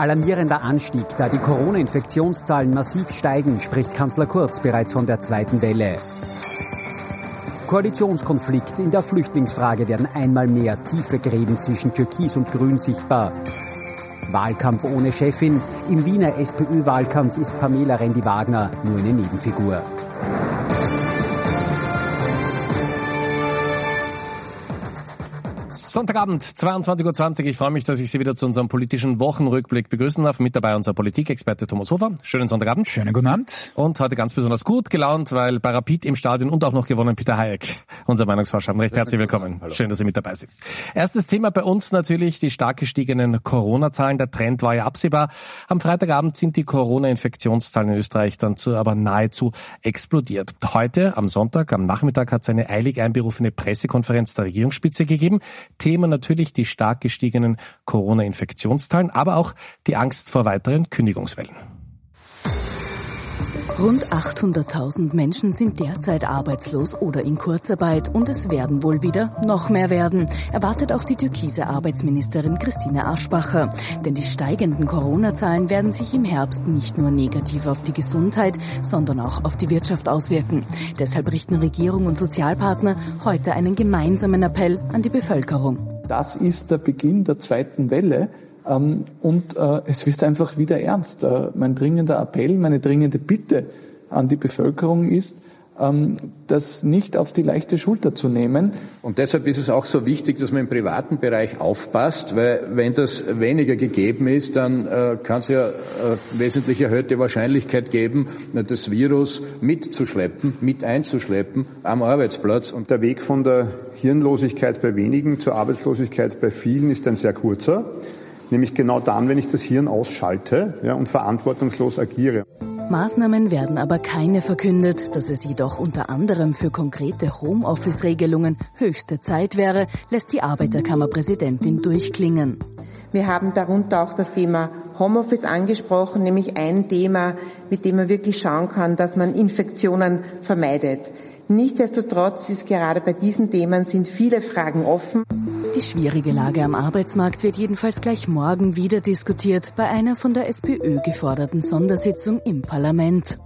Alarmierender Anstieg, da die Corona-Infektionszahlen massiv steigen, spricht Kanzler Kurz bereits von der zweiten Welle. Koalitionskonflikt. In der Flüchtlingsfrage werden einmal mehr tiefe Gräben zwischen Türkis und Grün sichtbar. Wahlkampf ohne Chefin. Im Wiener SPÖ-Wahlkampf ist Pamela Rendi-Wagner nur eine Nebenfigur. Sonntagabend, 22.20 Uhr. Ich freue mich, dass ich Sie wieder zu unserem politischen Wochenrückblick begrüßen darf. Mit dabei unser Politikexperte Thomas Hofer. Schönen Sonntagabend. Schönen guten Abend. Und heute ganz besonders gut gelaunt, weil bei Rapid im Stadion und auch noch gewonnen Peter Hayek, unser Meinungsforscher. Recht herzlich willkommen. Hallo. Schön, dass Sie mit dabei sind. Erstes Thema bei uns natürlich die stark gestiegenen Corona-Zahlen. Der Trend war ja absehbar. Am Freitagabend sind die Corona-Infektionszahlen in Österreich dann zu, aber nahezu explodiert. Heute, am Sonntag, am Nachmittag hat es eine eilig einberufene Pressekonferenz der Regierungsspitze gegeben. Thema natürlich die stark gestiegenen Corona-Infektionszahlen, aber auch die Angst vor weiteren Kündigungswellen. Rund 800.000 Menschen sind derzeit arbeitslos oder in Kurzarbeit und es werden wohl wieder noch mehr werden, erwartet auch die türkise Arbeitsministerin Christine Aschbacher. Denn die steigenden Corona-Zahlen werden sich im Herbst nicht nur negativ auf die Gesundheit, sondern auch auf die Wirtschaft auswirken. Deshalb richten Regierung und Sozialpartner heute einen gemeinsamen Appell an die Bevölkerung. Das ist der Beginn der zweiten Welle. Ähm, und äh, es wird einfach wieder ernst. Äh, mein dringender Appell, meine dringende Bitte an die Bevölkerung ist, ähm, das nicht auf die leichte Schulter zu nehmen. Und deshalb ist es auch so wichtig, dass man im privaten Bereich aufpasst, weil wenn das weniger gegeben ist, dann äh, kann es ja äh, wesentlich erhöhte Wahrscheinlichkeit geben, das Virus mitzuschleppen, mit einzuschleppen am Arbeitsplatz. Und der Weg von der Hirnlosigkeit bei wenigen zur Arbeitslosigkeit bei vielen ist ein sehr kurzer nämlich genau dann, wenn ich das Hirn ausschalte ja, und verantwortungslos agiere. Maßnahmen werden aber keine verkündet. Dass es jedoch unter anderem für konkrete Homeoffice-Regelungen höchste Zeit wäre, lässt die Arbeiterkammerpräsidentin durchklingen. Wir haben darunter auch das Thema Homeoffice angesprochen, nämlich ein Thema, mit dem man wirklich schauen kann, dass man Infektionen vermeidet. Nichtsdestotrotz ist gerade bei diesen Themen sind viele Fragen offen. Die schwierige Lage am Arbeitsmarkt wird jedenfalls gleich morgen wieder diskutiert bei einer von der SPÖ geforderten Sondersitzung im Parlament.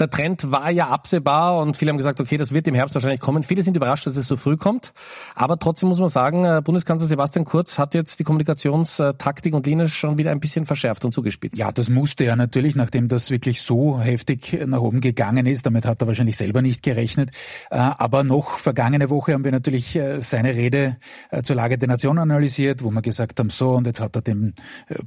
Der Trend war ja absehbar und viele haben gesagt, okay, das wird im Herbst wahrscheinlich kommen. Viele sind überrascht, dass es so früh kommt. Aber trotzdem muss man sagen, äh, Bundeskanzler Sebastian Kurz hat jetzt die Kommunikationstaktik und Linie schon wieder ein bisschen verschärft und zugespitzt. Ja, das musste er natürlich, nachdem das wirklich so heftig nach oben gegangen ist. Damit hat er wahrscheinlich selber nicht gerechnet. Äh, aber noch vergangene Woche haben wir natürlich äh, seine Rede zur Lage der Nation analysiert, wo wir gesagt haben, so, und jetzt hat er den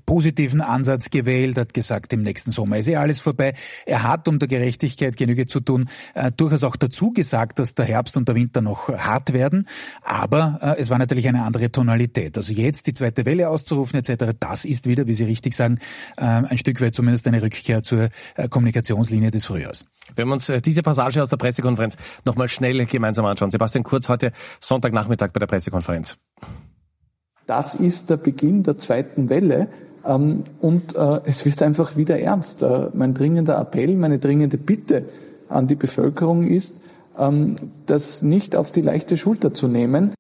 positiven Ansatz gewählt, hat gesagt, im nächsten Sommer ist eh alles vorbei. Er hat um Gerechtigkeit Gerechtigkeit Genüge zu tun, äh, durchaus auch dazu gesagt, dass der Herbst und der Winter noch hart werden. Aber äh, es war natürlich eine andere Tonalität. Also jetzt die zweite Welle auszurufen etc., das ist wieder, wie Sie richtig sagen, äh, ein Stück weit zumindest eine Rückkehr zur äh, Kommunikationslinie des Frühjahrs. Wenn wir uns äh, diese Passage aus der Pressekonferenz nochmal schnell gemeinsam anschauen. Sebastian Kurz heute Sonntagnachmittag bei der Pressekonferenz. Das ist der Beginn der zweiten Welle. Ähm, und äh, es wird einfach wieder ernst. Äh, mein dringender Appell, meine dringende Bitte an die Bevölkerung ist, ähm, das nicht auf die leichte Schulter zu nehmen.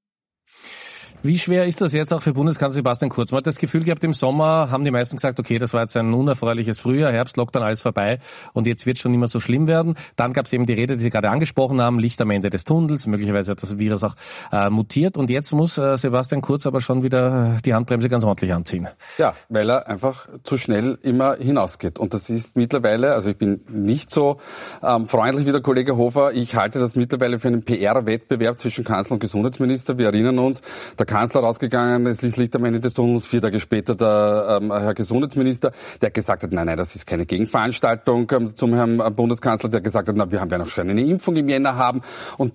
Wie schwer ist das jetzt auch für Bundeskanzler Sebastian Kurz? Man hat das Gefühl gehabt, im Sommer haben die meisten gesagt, okay, das war jetzt ein unerfreuliches Frühjahr, Herbst, Lockdown, alles vorbei und jetzt wird schon nicht mehr so schlimm werden. Dann gab es eben die Rede, die Sie gerade angesprochen haben, Licht am Ende des Tunnels, möglicherweise hat das Virus auch äh, mutiert und jetzt muss äh, Sebastian Kurz aber schon wieder äh, die Handbremse ganz ordentlich anziehen. Ja, weil er einfach zu schnell immer hinausgeht und das ist mittlerweile, also ich bin nicht so ähm, freundlich wie der Kollege Hofer, ich halte das mittlerweile für einen PR-Wettbewerb zwischen Kanzler und Gesundheitsminister. Wir erinnern uns, der Kanzler rausgegangen, es ist Licht am Ende des Tunnels, vier Tage später der ähm, Herr Gesundheitsminister, der gesagt hat, nein, nein, das ist keine Gegenveranstaltung ähm, zum Herrn äh, Bundeskanzler, der gesagt hat, na, wir haben ja noch schon eine Impfung im Jänner haben und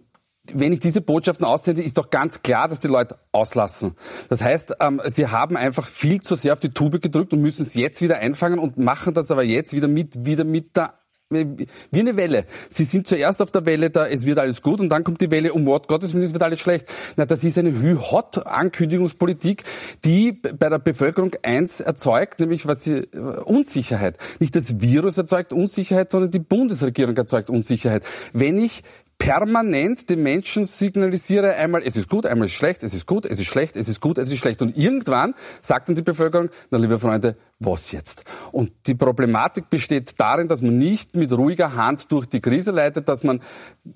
wenn ich diese Botschaften aussende, ist doch ganz klar, dass die Leute auslassen. Das heißt, ähm, sie haben einfach viel zu sehr auf die Tube gedrückt und müssen es jetzt wieder einfangen und machen das aber jetzt wieder mit, wieder mit der wie eine Welle. Sie sind zuerst auf der Welle da, es wird alles gut und dann kommt die Welle, um Wort Gottes Willen, es wird alles schlecht. Na, das ist eine Hü-Hot-Ankündigungspolitik, die bei der Bevölkerung eins erzeugt, nämlich was sie, äh, Unsicherheit. Nicht das Virus erzeugt Unsicherheit, sondern die Bundesregierung erzeugt Unsicherheit. Wenn ich permanent den Menschen signalisiere einmal, es ist gut, einmal ist schlecht, es ist gut, es ist schlecht, es ist gut, es ist schlecht. Und irgendwann sagt dann die Bevölkerung, na liebe Freunde, was jetzt? Und die Problematik besteht darin, dass man nicht mit ruhiger Hand durch die Krise leitet, dass man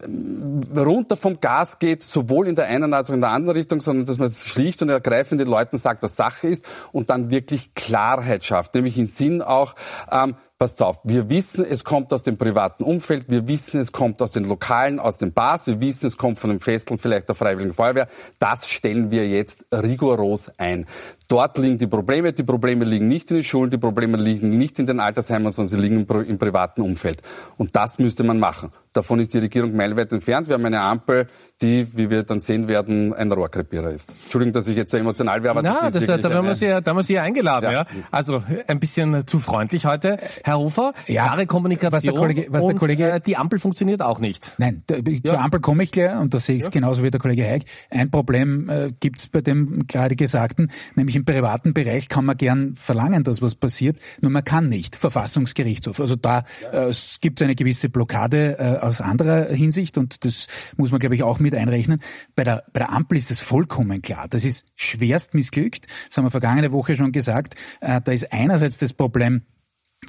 ähm, runter vom Gas geht, sowohl in der einen als auch in der anderen Richtung, sondern dass man schlicht und ergreifend den Leuten sagt, was Sache ist und dann wirklich Klarheit schafft, nämlich im Sinn auch, ähm, passt auf, wir wissen, es kommt aus dem privaten Umfeld, wir wissen, es kommt aus den Lokalen, aus den Bars, wir wissen, es kommt von dem Festeln, vielleicht der Freiwilligen Feuerwehr. Das stellen wir jetzt rigoros ein. Dort liegen die Probleme. Die Probleme liegen nicht in den Schulen, die Probleme liegen nicht in den Altersheimen, sondern sie liegen im, im privaten Umfeld. Und das müsste man machen. Davon ist die Regierung meilenweit entfernt. Wir haben eine Ampel, die, wie wir dann sehen werden, ein Rohrkrepierer ist. Entschuldigung, dass ich jetzt so emotional wäre, aber Na, das ist das, da, da, haben wir Sie, da haben wir Sie eingeladen. Ja. Ja. Also ein bisschen zu freundlich heute. Herr Hofer, Ja, klare Kommunikation was der Kollege- was der Kollege- äh, die Ampel funktioniert auch nicht. Nein, da, zur Ampel komme ich gleich und da sehe ich es genauso wie der Kollege Heik. Ein Problem äh, gibt es bei dem gerade Gesagten, nämlich im privaten Bereich kann man gern verlangen, dass was passiert, nur man kann nicht. Verfassungsgerichtshof. Also da äh, es eine gewisse Blockade äh, aus anderer Hinsicht und das muss man, glaube ich, auch mit einrechnen. Bei der, bei der Ampel ist das vollkommen klar. Das ist schwerst missglückt. Das haben wir vergangene Woche schon gesagt. Äh, da ist einerseits das Problem,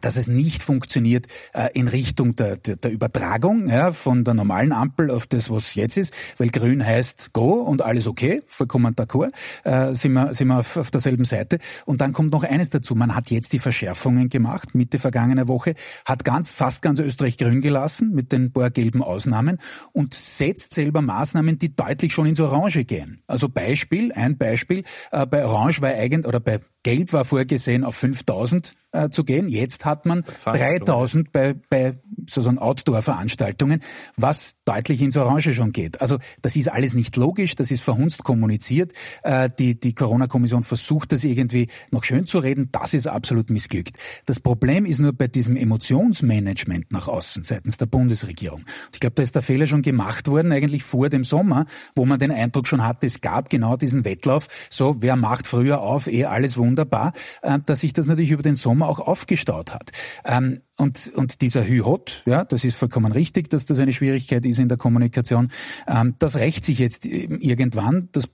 dass es nicht funktioniert äh, in Richtung der, der, der Übertragung ja, von der normalen Ampel auf das, was jetzt ist, weil grün heißt go und alles okay, vollkommen d'accord, äh, sind wir, sind wir auf, auf derselben Seite. Und dann kommt noch eines dazu, man hat jetzt die Verschärfungen gemacht, Mitte vergangener Woche, hat ganz, fast ganz Österreich grün gelassen, mit den paar gelben Ausnahmen und setzt selber Maßnahmen, die deutlich schon ins Orange gehen. Also Beispiel, ein Beispiel, äh, bei Orange war eigentlich, oder bei Gelb war vorgesehen, auf 5000 äh, zu gehen. Jetzt hat man 3000 bei, bei sozusagen Outdoor-Veranstaltungen, was deutlich ins Orange schon geht. Also das ist alles nicht logisch, das ist verhunzt kommuniziert. Äh, die die Corona-Kommission versucht das irgendwie noch schön zu reden. Das ist absolut missglückt. Das Problem ist nur bei diesem Emotionsmanagement nach außen seitens der Bundesregierung. Und ich glaube, da ist der Fehler schon gemacht worden, eigentlich vor dem Sommer, wo man den Eindruck schon hatte, es gab genau diesen Wettlauf, so wer macht früher auf, eh alles wunderbar, äh, dass sich das natürlich über den Sommer auch aufgestaut hat. Ähm, und, und dieser Hü-Hot, ja, das ist vollkommen richtig, dass das eine Schwierigkeit ist in der Kommunikation. Ähm, das rächt sich jetzt äh, irgendwann. Das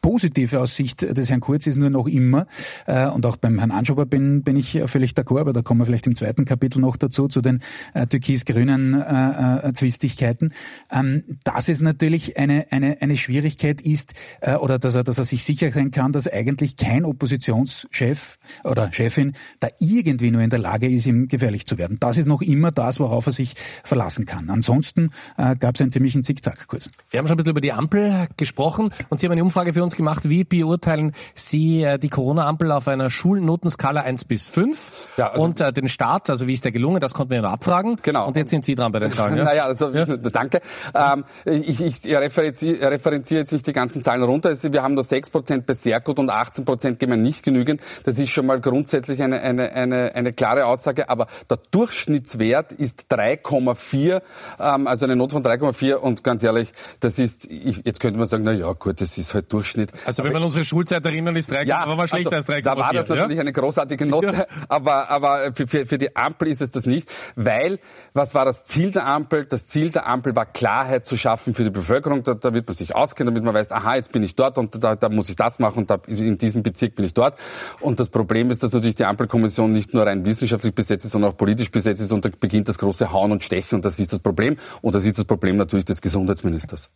Positive aus Sicht des Herrn Kurz ist nur noch immer, äh, und auch beim Herrn Anschober bin, bin ich völlig d'accord, aber da kommen wir vielleicht im zweiten Kapitel noch dazu, zu den äh, türkis-grünen äh, äh, Zwistigkeiten, ähm, dass es natürlich eine, eine, eine Schwierigkeit ist, äh, oder dass er, dass er sich sicher sein kann, dass eigentlich kein Oppositionschef oder Chefin da irgendwie nur in der Lage ist, ihm gefährlich zu werden. Das ist noch immer das, worauf er sich verlassen kann. Ansonsten äh, gab es einen ziemlichen Zickzackkurs. Wir haben schon ein bisschen über die Ampel gesprochen und Sie haben eine Umfrage für uns gemacht. Wie beurteilen Sie äh, die Corona-Ampel auf einer Schulnotenskala 1 bis 5? Ja, also- und äh, den Start, also wie ist der gelungen, das konnten wir ja noch abfragen. Genau. Und jetzt sind Sie dran bei den Fragen. Ja? Naja, also danke. Ähm, ich ich referenziere, referenziere jetzt nicht die ganzen Zahlen runter. Also wir haben nur 6% bei sehr gut und 18% geben wir nicht genügend. Das ist schon mal grundsätzlich eine, eine, eine, eine klare Aussage. Aber der Durchschnittswert ist 3,4, ähm, also eine Not von 3,4. Und ganz ehrlich, das ist, ich, jetzt könnte man sagen, na ja, gut, das ist halt Durchschnitt. Also wenn man unsere Schulzeit erinnern, ist 3, Ja, aber mal schlechter also, als 3,4. Da war das natürlich ja? eine großartige Note, Ja. aber, aber für, für, für die Ampel ist es das nicht, weil was war das Ziel der Ampel? Das Ziel der Ampel war Klarheit zu schaffen für die Bevölkerung. Da, da wird man sich auskennen, damit man weiß, aha, jetzt bin ich dort und da, da muss ich das machen und da, in diesem Bezirk bin ich dort. Und das Problem ist, dass natürlich die Ampelkommission nicht nur rein wissenschaftlich besetzt ist, sondern auch politisch besetzt ist und da beginnt das große Hauen und Stechen und das ist das Problem. Und das ist das Problem natürlich des Gesundheitsministers.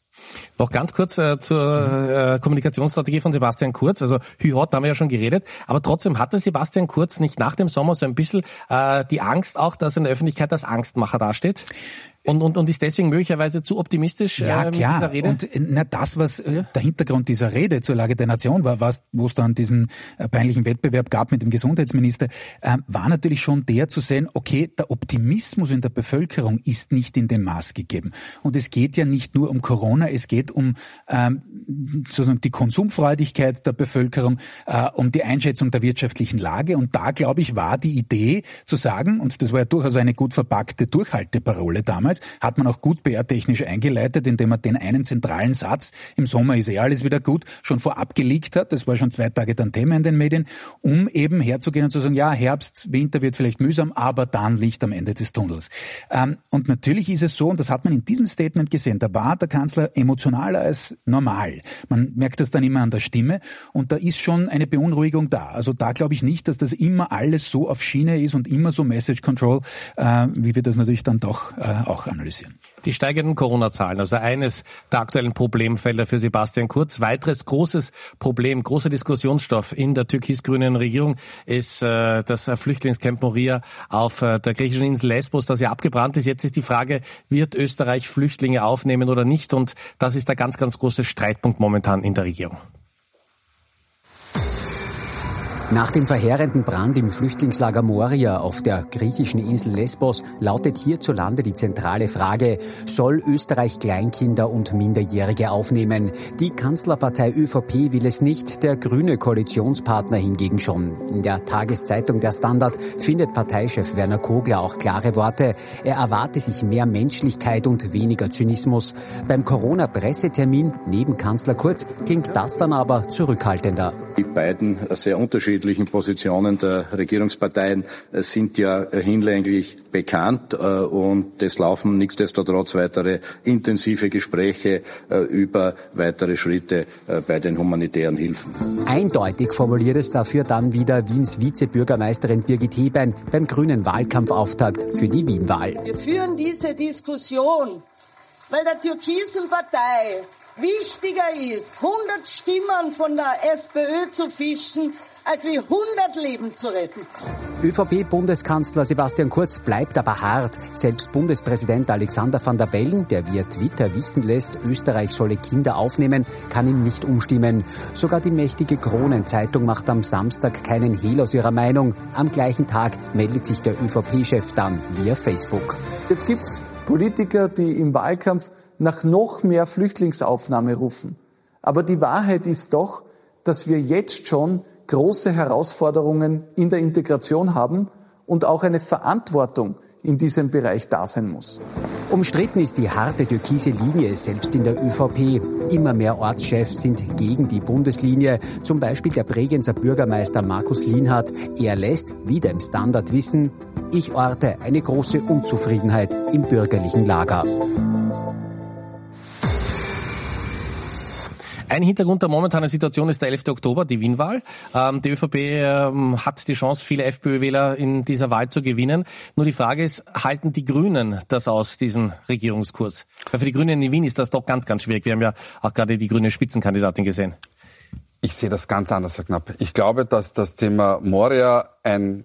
Noch ganz kurz äh, zur äh, Kommunikationsstrategie von Sebastian Kurz. Also Hü-Hot, da haben wir ja schon geredet. Aber trotzdem hatte Sebastian Kurz nicht nach dem Sommer so ein bisschen äh, die Angst auch, dass in der Öffentlichkeit als Angstmacher dasteht? Und, und, und ist deswegen möglicherweise zu optimistisch Ja, äh, mit klar. dieser Rede? Und äh, na, das, was äh, der Hintergrund dieser Rede zur Lage der Nation war, was, wo es dann diesen äh, peinlichen Wettbewerb gab mit dem Gesundheitsminister, äh, war natürlich schon der zu sehen, okay, der Optimismus in der Bevölkerung ist nicht in dem Maß gegeben. Und es geht ja nicht nur um Corona, es geht um ähm, sozusagen die Konsumfreudigkeit der Bevölkerung, äh, um die Einschätzung der wirtschaftlichen Lage. Und da, glaube ich, war die Idee zu sagen, und das war ja durchaus eine gut verpackte Durchhalteparole damals, ist, hat man auch gut PR-technisch eingeleitet, indem man den einen zentralen Satz, im Sommer ist eh alles wieder gut, schon vorab gelegt hat. Das war schon zwei Tage dann Thema in den Medien, um eben herzugehen und zu sagen, ja, Herbst, Winter wird vielleicht mühsam, aber dann Licht am Ende des Tunnels. Ähm, und natürlich ist es so, und das hat man in diesem Statement gesehen, da war der Kanzler emotionaler als normal. Man merkt das dann immer an der Stimme und da ist schon eine Beunruhigung da. Also da glaube ich nicht, dass das immer alles so auf Schiene ist und immer so Message Control, äh, wie wir das natürlich dann doch äh, auch analysieren. Die steigenden Corona-Zahlen, also eines der aktuellen Problemfelder für Sebastian Kurz. Weiteres großes Problem, großer Diskussionsstoff in der türkis-grünen Regierung ist äh, das Flüchtlingscamp Moria auf äh, der griechischen Insel Lesbos, das ja abgebrannt ist. Jetzt ist die Frage, wird Österreich Flüchtlinge aufnehmen oder nicht? Und das ist der ganz, ganz große Streitpunkt momentan in der Regierung. Nach dem verheerenden Brand im Flüchtlingslager Moria auf der griechischen Insel Lesbos lautet hierzulande die zentrale Frage, soll Österreich Kleinkinder und Minderjährige aufnehmen? Die Kanzlerpartei ÖVP will es nicht, der grüne Koalitionspartner hingegen schon. In der Tageszeitung Der Standard findet Parteichef Werner Kogler auch klare Worte. Er erwarte sich mehr Menschlichkeit und weniger Zynismus. Beim Corona-Pressetermin neben Kanzler Kurz klingt das dann aber zurückhaltender. Die beiden sehr unterschiedlichen Positionen der Regierungsparteien sind ja hinlänglich bekannt äh, und es laufen nichtsdestotrotz weitere intensive Gespräche äh, über weitere Schritte äh, bei den humanitären Hilfen. Eindeutig formuliert es dafür dann wieder Wiens Vizebürgermeisterin Birgit Hebein beim grünen Wahlkampfauftakt für die Wienwahl. Wir führen diese Diskussion, weil der türkisen Partei wichtiger ist, 100 Stimmen von der FPÖ zu fischen, als wie 100 Leben zu retten. ÖVP-Bundeskanzler Sebastian Kurz bleibt aber hart. Selbst Bundespräsident Alexander van der Bellen, der via Twitter wissen lässt, Österreich solle Kinder aufnehmen, kann ihm nicht umstimmen. Sogar die mächtige Kronenzeitung macht am Samstag keinen Hehl aus ihrer Meinung. Am gleichen Tag meldet sich der ÖVP-Chef dann via Facebook. Jetzt gibt's Politiker, die im Wahlkampf nach noch mehr Flüchtlingsaufnahme rufen. Aber die Wahrheit ist doch, dass wir jetzt schon große Herausforderungen in der Integration haben und auch eine Verantwortung in diesem Bereich da sein muss. Umstritten ist die harte türkise Linie selbst in der ÖVP. Immer mehr Ortschefs sind gegen die Bundeslinie. Zum Beispiel der Bregenzer Bürgermeister Markus Lienhardt. Er lässt, wieder im Standard wissen, ich orte eine große Unzufriedenheit im bürgerlichen Lager. Ein Hintergrund der momentanen Situation ist der 11. Oktober, die Wienwahl. Ähm, die ÖVP ähm, hat die Chance, viele FPÖ-Wähler in dieser Wahl zu gewinnen. Nur die Frage ist, halten die Grünen das aus, diesen Regierungskurs? Weil für die Grünen in Wien ist das doch ganz, ganz schwierig. Wir haben ja auch gerade die grüne Spitzenkandidatin gesehen. Ich sehe das ganz anders, Herr Knapp. Ich glaube, dass das Thema Moria ein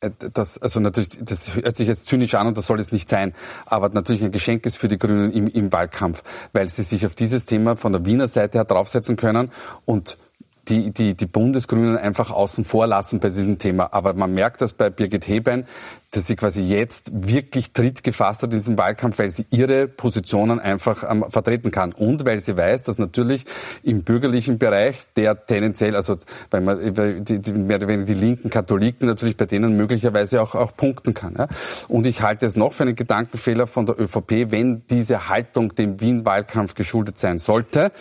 das, also natürlich, das hört sich jetzt zynisch an und das soll es nicht sein, aber natürlich ein Geschenk ist für die Grünen im, im Wahlkampf, weil sie sich auf dieses Thema von der Wiener Seite her draufsetzen können und die, die, die Bundesgrünen einfach außen vor lassen bei diesem Thema. Aber man merkt das bei Birgit Hebein, dass sie quasi jetzt wirklich Tritt gefasst hat in diesem Wahlkampf, weil sie ihre Positionen einfach ähm, vertreten kann. Und weil sie weiß, dass natürlich im bürgerlichen Bereich, der tendenziell, also weil man die, die, mehr oder weniger die linken Katholiken natürlich bei denen möglicherweise auch, auch punkten kann. Ja. Und ich halte es noch für einen Gedankenfehler von der ÖVP, wenn diese Haltung dem Wien-Wahlkampf geschuldet sein sollte,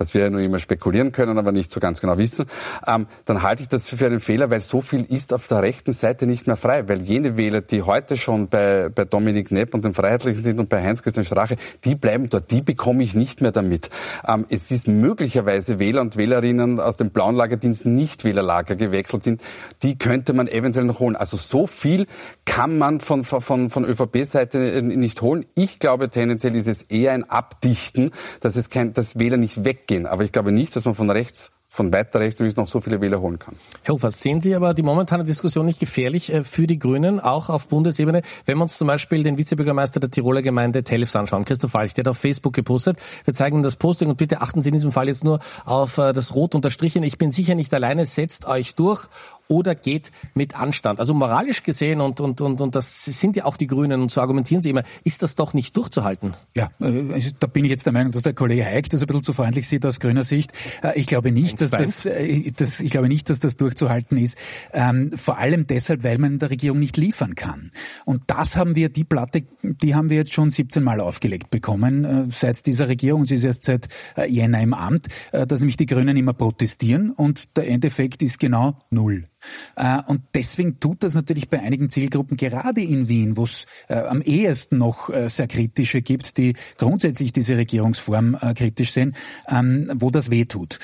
was wir ja nur immer spekulieren können, aber nicht so ganz genau wissen, ähm, dann halte ich das für einen Fehler, weil so viel ist auf der rechten Seite nicht mehr frei. Weil jene Wähler, die heute schon bei, bei Dominik Nepp und den Freiheitlichen sind und bei Heinz-Christian Strache, die bleiben dort, die bekomme ich nicht mehr damit. Ähm, es ist möglicherweise Wähler und Wählerinnen aus dem blauen Lagerdienst nicht Wählerlager gewechselt sind, die könnte man eventuell noch holen. Also so viel kann man von, von, von ÖVP-Seite nicht holen. Ich glaube, tendenziell ist es eher ein Abdichten, dass es kein, dass Wähler nicht weg gehen. Aber ich glaube nicht, dass man von rechts von weiter rechts nämlich noch so viele Wähler holen kann. Herr Hofer, sehen Sie aber die momentane Diskussion nicht gefährlich äh, für die Grünen, auch auf Bundesebene? Wenn wir uns zum Beispiel den Vizebürgermeister der Tiroler Gemeinde Telfs anschauen, Christoph Walch, der hat auf Facebook gepostet, wir zeigen das Posting und bitte achten Sie in diesem Fall jetzt nur auf äh, das Rot unterstrichen. Ich bin sicher nicht alleine, setzt euch durch oder geht mit Anstand? Also moralisch gesehen und, und, und, und das sind ja auch die Grünen und so argumentieren sie immer, ist das doch nicht durchzuhalten? Ja, äh, da bin ich jetzt der Meinung, dass der Kollege Heik das ein bisschen zu freundlich sieht aus grüner Sicht. Äh, ich glaube nicht, dass das, äh, das, ich glaube nicht, dass das durchzuhalten ist. Ähm, vor allem deshalb, weil man in der Regierung nicht liefern kann. Und das haben wir, die Platte, die haben wir jetzt schon 17 Mal aufgelegt bekommen, seit dieser Regierung. Sie ist erst seit Jänner im Amt, dass nämlich die Grünen immer protestieren und der Endeffekt ist genau null. Äh, und deswegen tut das natürlich bei einigen Zielgruppen, gerade in Wien, wo es äh, am ehesten noch äh, sehr kritische gibt, die grundsätzlich diese Regierungsform kritisch sehen, ähm, wo das weh tut.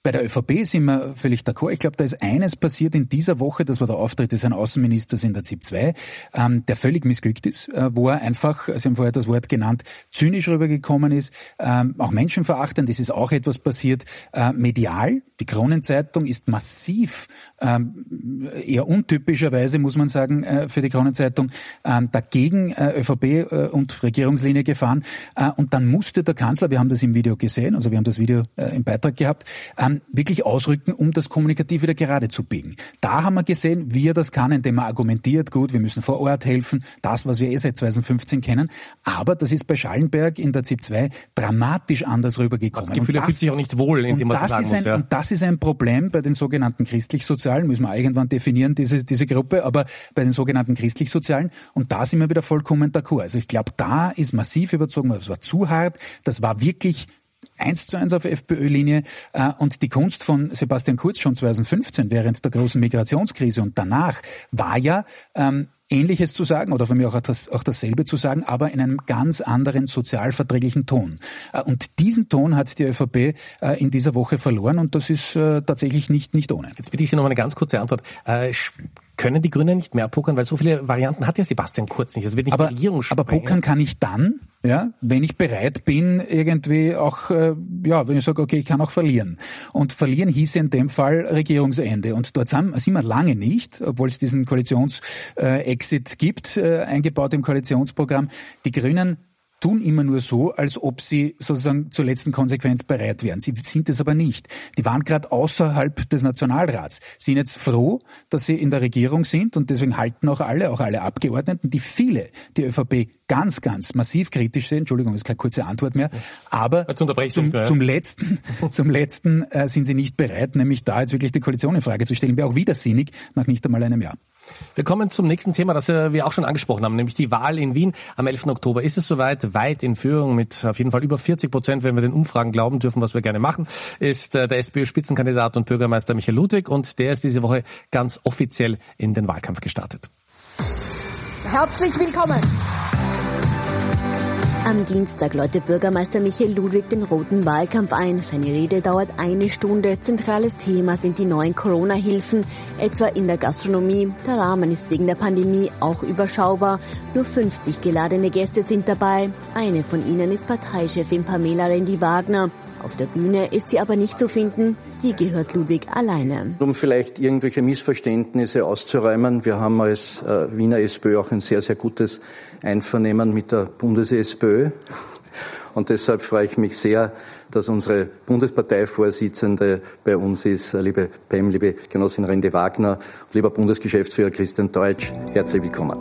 Ähm, bei der ÖVP sind wir völlig d'accord. Ich glaube, da ist eines passiert in dieser Woche, das war der Auftritt des Herrn Außenministers in der ZIP 2, ähm, der völlig missglückt ist, äh, wo er einfach, Sie haben vorher das Wort genannt, zynisch rübergekommen ist, ähm, auch menschenverachtend, das ist auch etwas passiert, äh, medial. Die Kronenzeitung ist massiv, ähm, eher untypischerweise, muss man sagen, äh, für die Kronenzeitung, ähm, dagegen äh, ÖVP äh, und Regierungslinie gefahren. Äh, und dann musste der Kanzler, wir haben das im Video gesehen, also wir haben das Video im Beitrag gehabt, ähm, wirklich ausrücken, um das kommunikativ wieder gerade zu biegen. Da haben wir gesehen, wie er das kann, indem er argumentiert, gut, wir müssen vor Ort helfen, das, was wir eh seit 2015 kennen. Aber das ist bei Schallenberg in der ZIP 2 dramatisch anders rübergekommen. Das Gefühl, er fühlt sich auch nicht wohl in dem, was er sagen muss. Ein, ja. Und das ist ein Problem bei den sogenannten christlich-sozialen, müssen wir irgendwann definieren, diese, diese Gruppe, aber bei den sogenannten christlich-sozialen. Und da sind wir wieder vollkommen d'accord. Also ich glaube, da ist massiv überzogen, das war zu hart, das war wirklich eins zu eins auf FPÖ-Linie. Äh, und die Kunst von Sebastian Kurz schon 2015 während der großen Migrationskrise und danach war ja, ähm, Ähnliches zu sagen oder von mir auch, das, auch dasselbe zu sagen, aber in einem ganz anderen sozialverträglichen Ton. Äh, und diesen Ton hat die ÖVP äh, in dieser Woche verloren und das ist tatsächlich nicht, nicht ohne. Jetzt bitte ich Sie noch eine ganz kurze Antwort. Können die Grünen nicht mehr pokern, weil so viele Varianten hat ja Sebastian Kurz nicht. Es wird nicht aber, die Regierung sprengen. Aber pokern kann ich dann, ja, wenn ich bereit bin, irgendwie auch, äh, ja, wenn ich sage, okay, ich kann auch verlieren. Und verlieren hieße in dem Fall Regierungsende. Und dort sind wir lange nicht, obwohl es diesen Koalitions-Exit äh, gibt, äh, eingebaut im Koalitionsprogramm. Die Grünen tun immer nur so, als ob sie sozusagen zur letzten Konsequenz bereit wären. Sie sind es aber nicht. Die waren gerade außerhalb des Nationalrats, sind jetzt froh, dass sie in der Regierung sind und deswegen halten auch alle, auch alle Abgeordneten, die viele, die ÖVP ganz, ganz massiv kritisch sehen. Entschuldigung, das ist keine kurze Antwort mehr. Aber zum, mehr, zum, letzten, zum letzten äh, sind sie nicht bereit, nämlich da jetzt wirklich die Koalition in Frage zu stellen. Wäre auch widersinnig nach nicht einmal einem Jahr. Wir kommen zum nächsten Thema, das wir auch schon angesprochen haben, nämlich die Wahl in Wien am 11. Oktober. Ist es soweit? Weit in Führung mit auf jeden Fall über 40 Prozent, wenn wir den Umfragen glauben dürfen, was wir gerne machen, ist äh, der SPÖ-Spitzenkandidat und Bürgermeister Michael Ludwig und der ist diese Woche ganz offiziell in den Wahlkampf gestartet. Herzlich willkommen. Am Dienstag läutet Bürgermeister Michael Ludwig den roten Wahlkampf ein. Seine Rede dauert eine Stunde. Zentrales Thema sind die neuen Corona-Hilfen, etwa in der Gastronomie. Der Rahmen ist wegen der Pandemie auch überschaubar. Nur 50 geladene Gäste sind dabei. Eine von ihnen ist Parteichefin Pamela Rendi-Wagner. Auf der Bühne ist sie aber nicht zu finden. Die gehört Ludwig alleine. Um vielleicht irgendwelche Missverständnisse auszuräumen, wir haben als äh, Wiener SPÖ auch ein sehr, sehr gutes Einvernehmen mit der Bundes-SPÖ. Und deshalb freue ich mich sehr, dass unsere Bundesparteivorsitzende bei uns ist, äh, liebe Pam, liebe Genossin Rende Wagner, lieber Bundesgeschäftsführer Christian Deutsch. Herzlich willkommen.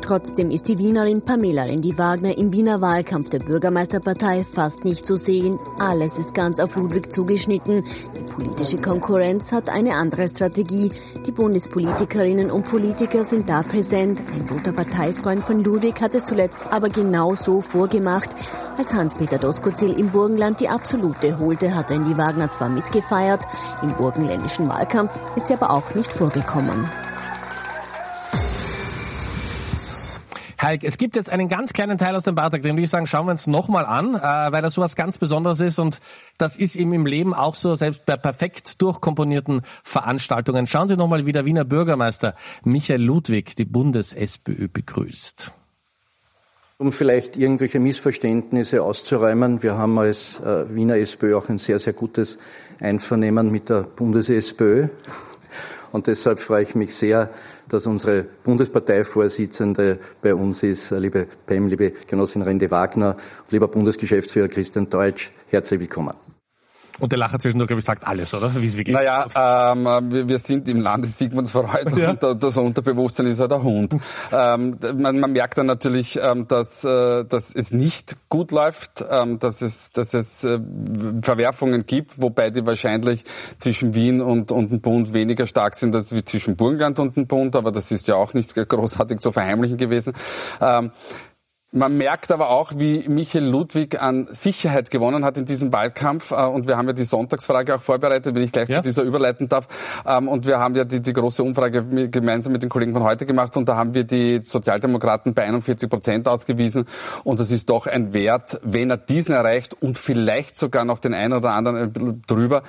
Trotzdem ist die Wienerin Pamela Rendi Wagner im Wiener Wahlkampf der Bürgermeisterpartei fast nicht zu sehen. Alles ist ganz auf Ludwig zugeschnitten. Die politische Konkurrenz hat eine andere Strategie. Die Bundespolitikerinnen und Politiker sind da präsent. Ein guter Parteifreund von Ludwig hat es zuletzt aber genau so vorgemacht. Als Hans-Peter Doskozil im Burgenland die absolute holte, hat Rendi Wagner zwar mitgefeiert, im burgenländischen Wahlkampf ist sie aber auch nicht vorgekommen. Heik, es gibt jetzt einen ganz kleinen Teil aus dem Beitrag, den würde ich sagen, schauen wir uns nochmal an, äh, weil das so was ganz Besonderes ist und das ist ihm im Leben auch so, selbst bei perfekt durchkomponierten Veranstaltungen. Schauen Sie nochmal, wie der Wiener Bürgermeister Michael Ludwig die Bundes-SPÖ begrüßt. Um vielleicht irgendwelche Missverständnisse auszuräumen, wir haben als äh, Wiener SPÖ auch ein sehr, sehr gutes Einvernehmen mit der Bundes-SPÖ. Und deshalb freue ich mich sehr, dass unsere Bundesparteivorsitzende bei uns ist, liebe Pam, liebe Genossin Rende Wagner, lieber Bundesgeschäftsführer Christian Deutsch. Herzlich willkommen. Und der Lacher zwischendurch, glaube ich, sagt alles, oder? Wie es wirklich Naja, ähm, wir, wir sind im Lande Sigmundsfreud ja. und das Unterbewusstsein ist ja der Hund. ähm, man, man, merkt dann natürlich, ähm, dass, äh, dass es nicht gut läuft, ähm, dass es, dass es äh, Verwerfungen gibt, wobei die wahrscheinlich zwischen Wien und, und dem Bund weniger stark sind als wie zwischen Burgenland und dem Bund, aber das ist ja auch nicht großartig zu verheimlichen gewesen. Ähm, man merkt aber auch, wie Michael Ludwig an Sicherheit gewonnen hat in diesem Wahlkampf. Äh, und wir haben ja die Sonntagsfrage auch vorbereitet, wenn ich gleich ja. zu dieser überleiten darf. Ähm, und wir haben ja die, die große Umfrage gemeinsam mit den Kollegen von heute gemacht. Und da haben wir die Sozialdemokraten bei 41 Prozent ausgewiesen. Und das ist doch ein Wert, wenn er diesen erreicht und vielleicht sogar noch den einen oder anderen ein bisschen drüber,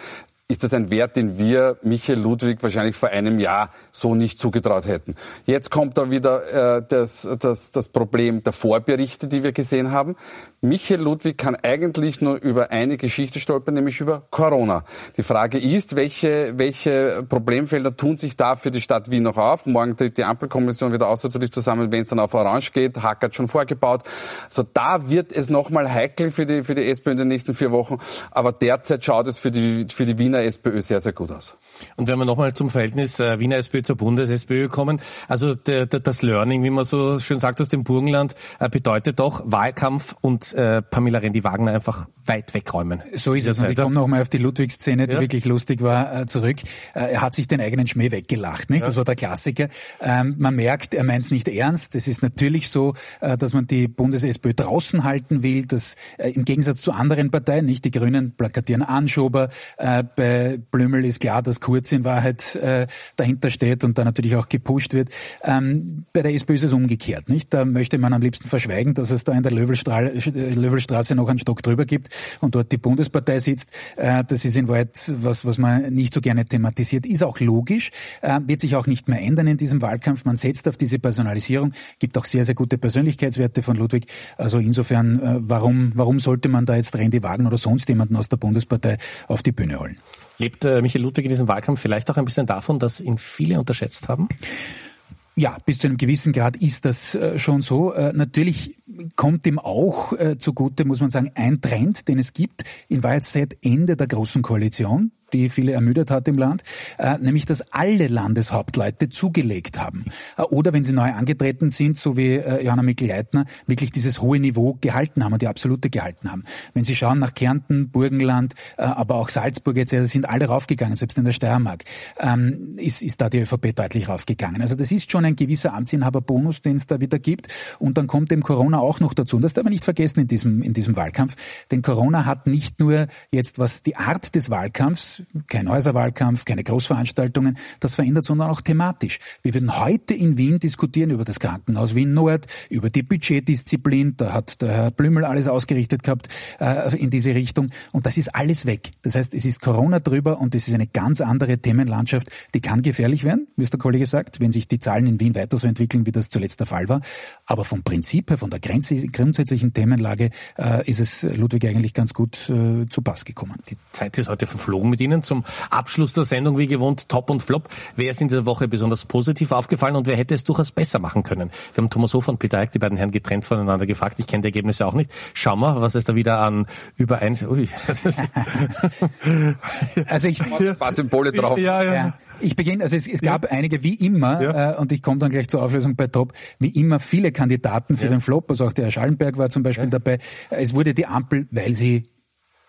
ist das ein Wert, den wir Michael Ludwig wahrscheinlich vor einem Jahr so nicht zugetraut hätten. Jetzt kommt da wieder äh, das, das, das Problem der Vorberichte, die wir gesehen haben. Michael Ludwig kann eigentlich nur über eine Geschichte stolpern, nämlich über Corona. Die Frage ist, welche, welche Problemfelder tun sich da für die Stadt Wien noch auf? Morgen tritt die Ampelkommission wieder außerordentlich zusammen, wenn es dann auf Orange geht. Hack hat schon vorgebaut. Also da wird es nochmal heikel für die, für die SPÖ in den nächsten vier Wochen. Aber derzeit schaut es für die, für die Wiener SPÖ sehr, sehr gut aus. Und wenn wir nochmal zum Verhältnis äh, Wiener SPÖ zur Bundes-SPÖ kommen, also der, der, das Learning, wie man so schön sagt aus dem Burgenland, äh, bedeutet doch Wahlkampf und äh, Pamela Rendi-Wagner einfach weit wegräumen. So ist es. Und ich komme nochmal auf die Ludwig-Szene, die ja. wirklich lustig war, äh, zurück. Äh, er hat sich den eigenen Schmäh weggelacht, nicht? Ja. Das war der Klassiker. Ähm, man merkt, er meint es nicht ernst. Es ist natürlich so, äh, dass man die Bundes-SPÖ draußen halten will, dass im Gegensatz zu anderen Parteien, nicht die Grünen plakatieren Anschober, bei Blümel ist klar, dass Kurz in Wahrheit äh, dahinter steht und da natürlich auch gepusht wird. Ähm, bei der SPÖ ist es umgekehrt, nicht? Da möchte man am liebsten verschweigen, dass es da in der Löwelstraße, noch einen Stock drüber gibt und dort die Bundespartei sitzt. Äh, das ist in Wahrheit was, was man nicht so gerne thematisiert. Ist auch logisch, äh, wird sich auch nicht mehr ändern in diesem Wahlkampf. Man setzt auf diese Personalisierung, gibt auch sehr, sehr gute Persönlichkeitswerte von Ludwig. Also insofern, äh, warum, warum sollte man da jetzt Randy Wagen oder sonst jemanden aus der Bundespartei auf die Bühne holen? Lebt äh, Michael Ludwig in diesem Wahlkampf vielleicht auch ein bisschen davon, dass ihn viele unterschätzt haben? Ja, bis zu einem gewissen Grad ist das äh, schon so. Äh, natürlich kommt ihm auch äh, zugute, muss man sagen, ein Trend, den es gibt, in Wahrheit seit Ende der Großen Koalition die viele ermüdet hat im Land, äh, nämlich dass alle Landeshauptleute zugelegt haben. Äh, oder wenn sie neu angetreten sind, so wie äh, Johanna Mikl-Leitner, wirklich dieses hohe Niveau gehalten haben und die absolute gehalten haben. Wenn Sie schauen nach Kärnten, Burgenland, aber auch Salzburg etc., sind alle raufgegangen, selbst in der Steiermark ähm, ist, ist da die ÖVP deutlich raufgegangen. Also das ist schon ein gewisser Amtsinhaberbonus, den es da wieder gibt. Und dann kommt dem Corona auch noch dazu. Und das darf man nicht vergessen in diesem, in diesem Wahlkampf. Denn Corona hat nicht nur jetzt, was die Art des Wahlkampfs kein Häuserwahlkampf, keine Großveranstaltungen, das verändert, sondern auch thematisch. Wir würden heute in Wien diskutieren über das Krankenhaus Wien Nord, über die Budgetdisziplin, da hat der Herr Blümel alles ausgerichtet gehabt äh, in diese Richtung und das ist alles weg. Das heißt, es ist Corona drüber und es ist eine ganz andere Themenlandschaft, die kann gefährlich werden, wie es der Kollege sagt, wenn sich die Zahlen in Wien weiter so entwickeln, wie das zuletzt der Fall war. Aber vom Prinzip her, von der grundsätzlichen Themenlage äh, ist es Ludwig eigentlich ganz gut äh, zu Pass gekommen. Die Zeit ist heute verflogen mit Ihnen. Ihnen zum Abschluss der Sendung wie gewohnt Top und Flop. Wer ist in dieser Woche besonders positiv aufgefallen und wer hätte es durchaus besser machen können? Wir haben Thomas Hofer und Peter Eick, die beiden Herren getrennt voneinander gefragt. Ich kenne die Ergebnisse auch nicht. Schauen wir, was es da wieder an überein... Ui. also ich... Ein paar Symbole drauf. Ja, ja. ja. Ich beginne, also es, es gab ja. einige, wie immer, ja. äh, und ich komme dann gleich zur Auflösung bei Top, wie immer viele Kandidaten für ja. den Flop, also auch der Herr Schallenberg war zum Beispiel dabei. Es wurde die Ampel, weil sie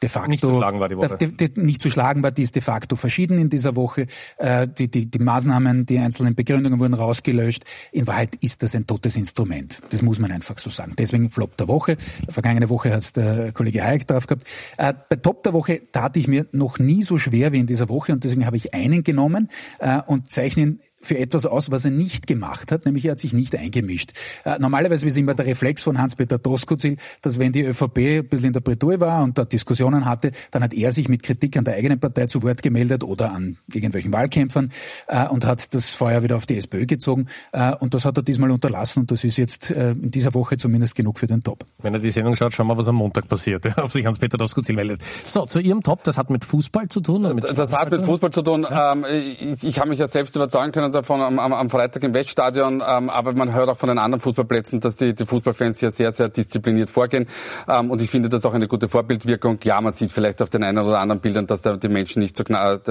de facto nicht zu schlagen war die Woche. De, de, nicht zu schlagen war, die ist de facto verschieden in dieser Woche. Äh, die, die, die Maßnahmen, die einzelnen Begründungen wurden rausgelöscht. In Wahrheit ist das ein totes Instrument. Das muss man einfach so sagen. Deswegen Flop der Woche. Vergangene Woche hat es der Kollege Hayek drauf gehabt. Äh, bei Top der Woche tat ich mir noch nie so schwer wie in dieser Woche und deswegen habe ich einen genommen äh, und zeichne ihn für etwas aus, was er nicht gemacht hat, nämlich er hat sich nicht eingemischt. Äh, normalerweise ist immer der Reflex von Hans-Peter Doskozil, dass wenn die ÖVP ein bisschen in der Bretouille war und da Diskussionen hatte, dann hat er sich mit Kritik an der eigenen Partei zu Wort gemeldet oder an irgendwelchen Wahlkämpfern äh, und hat das Feuer wieder auf die SPÖ gezogen. Äh, und das hat er diesmal unterlassen und das ist jetzt in dieser Woche zumindest genug für den Top. Wenn er die Sendung schaut, schauen wir, was am Montag passiert, ja, ob sich Hans-Peter Doskozil meldet. So, zu Ihrem Top, das hat mit Fußball zu tun? Mit das Fußball hat mit Fußball zu tun. Ja. Ähm, ich, ich habe mich ja selbst überzeugen können, davon am, am Freitag im Weststadion, ähm, aber man hört auch von den anderen Fußballplätzen, dass die, die Fußballfans hier sehr, sehr diszipliniert vorgehen. Ähm, und ich finde das auch eine gute Vorbildwirkung. Ja, man sieht vielleicht auf den einen oder anderen Bildern, dass da die Menschen nicht, so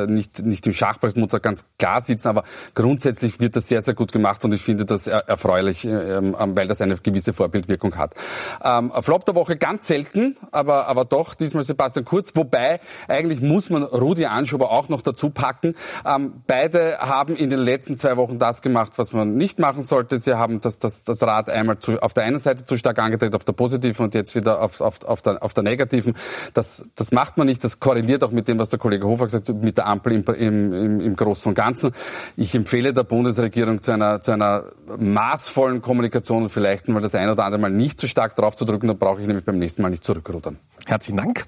nicht, nicht im Schachbrettmutter ganz klar sitzen, aber grundsätzlich wird das sehr, sehr gut gemacht und ich finde das erfreulich, ähm, weil das eine gewisse Vorbildwirkung hat. Ähm, Flop der Woche ganz selten, aber, aber doch diesmal Sebastian Kurz, wobei eigentlich muss man Rudi Anschober auch noch dazu packen. Ähm, beide haben in den letzten zwei Wochen das gemacht, was man nicht machen sollte. Sie haben das, das, das Rad einmal zu, auf der einen Seite zu stark angedreht, auf der positiven und jetzt wieder auf, auf, auf, der, auf der negativen. Das, das macht man nicht. Das korreliert auch mit dem, was der Kollege Hofer gesagt hat, mit der Ampel im, im, im, Großen und Ganzen. Ich empfehle der Bundesregierung zu einer, zu einer maßvollen Kommunikation und vielleicht mal das ein oder andere Mal nicht zu stark drauf zu drücken. Dann brauche ich nämlich beim nächsten Mal nicht zurückrudern. Herzlichen Dank.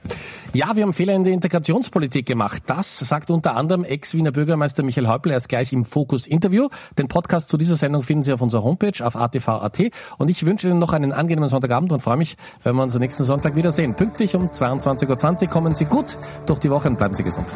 Ja, wir haben Fehler in der Integrationspolitik gemacht. Das sagt unter anderem Ex-Wiener Bürgermeister Michael Häupl erst gleich im Fokus-Interview. Den Podcast zu dieser Sendung finden Sie auf unserer Homepage auf atv.at. Und ich wünsche Ihnen noch einen angenehmen Sonntagabend und freue mich, wenn wir uns nächsten Sonntag wiedersehen. Pünktlich um 22.20 Uhr kommen Sie gut durch die Woche und bleiben Sie gesund.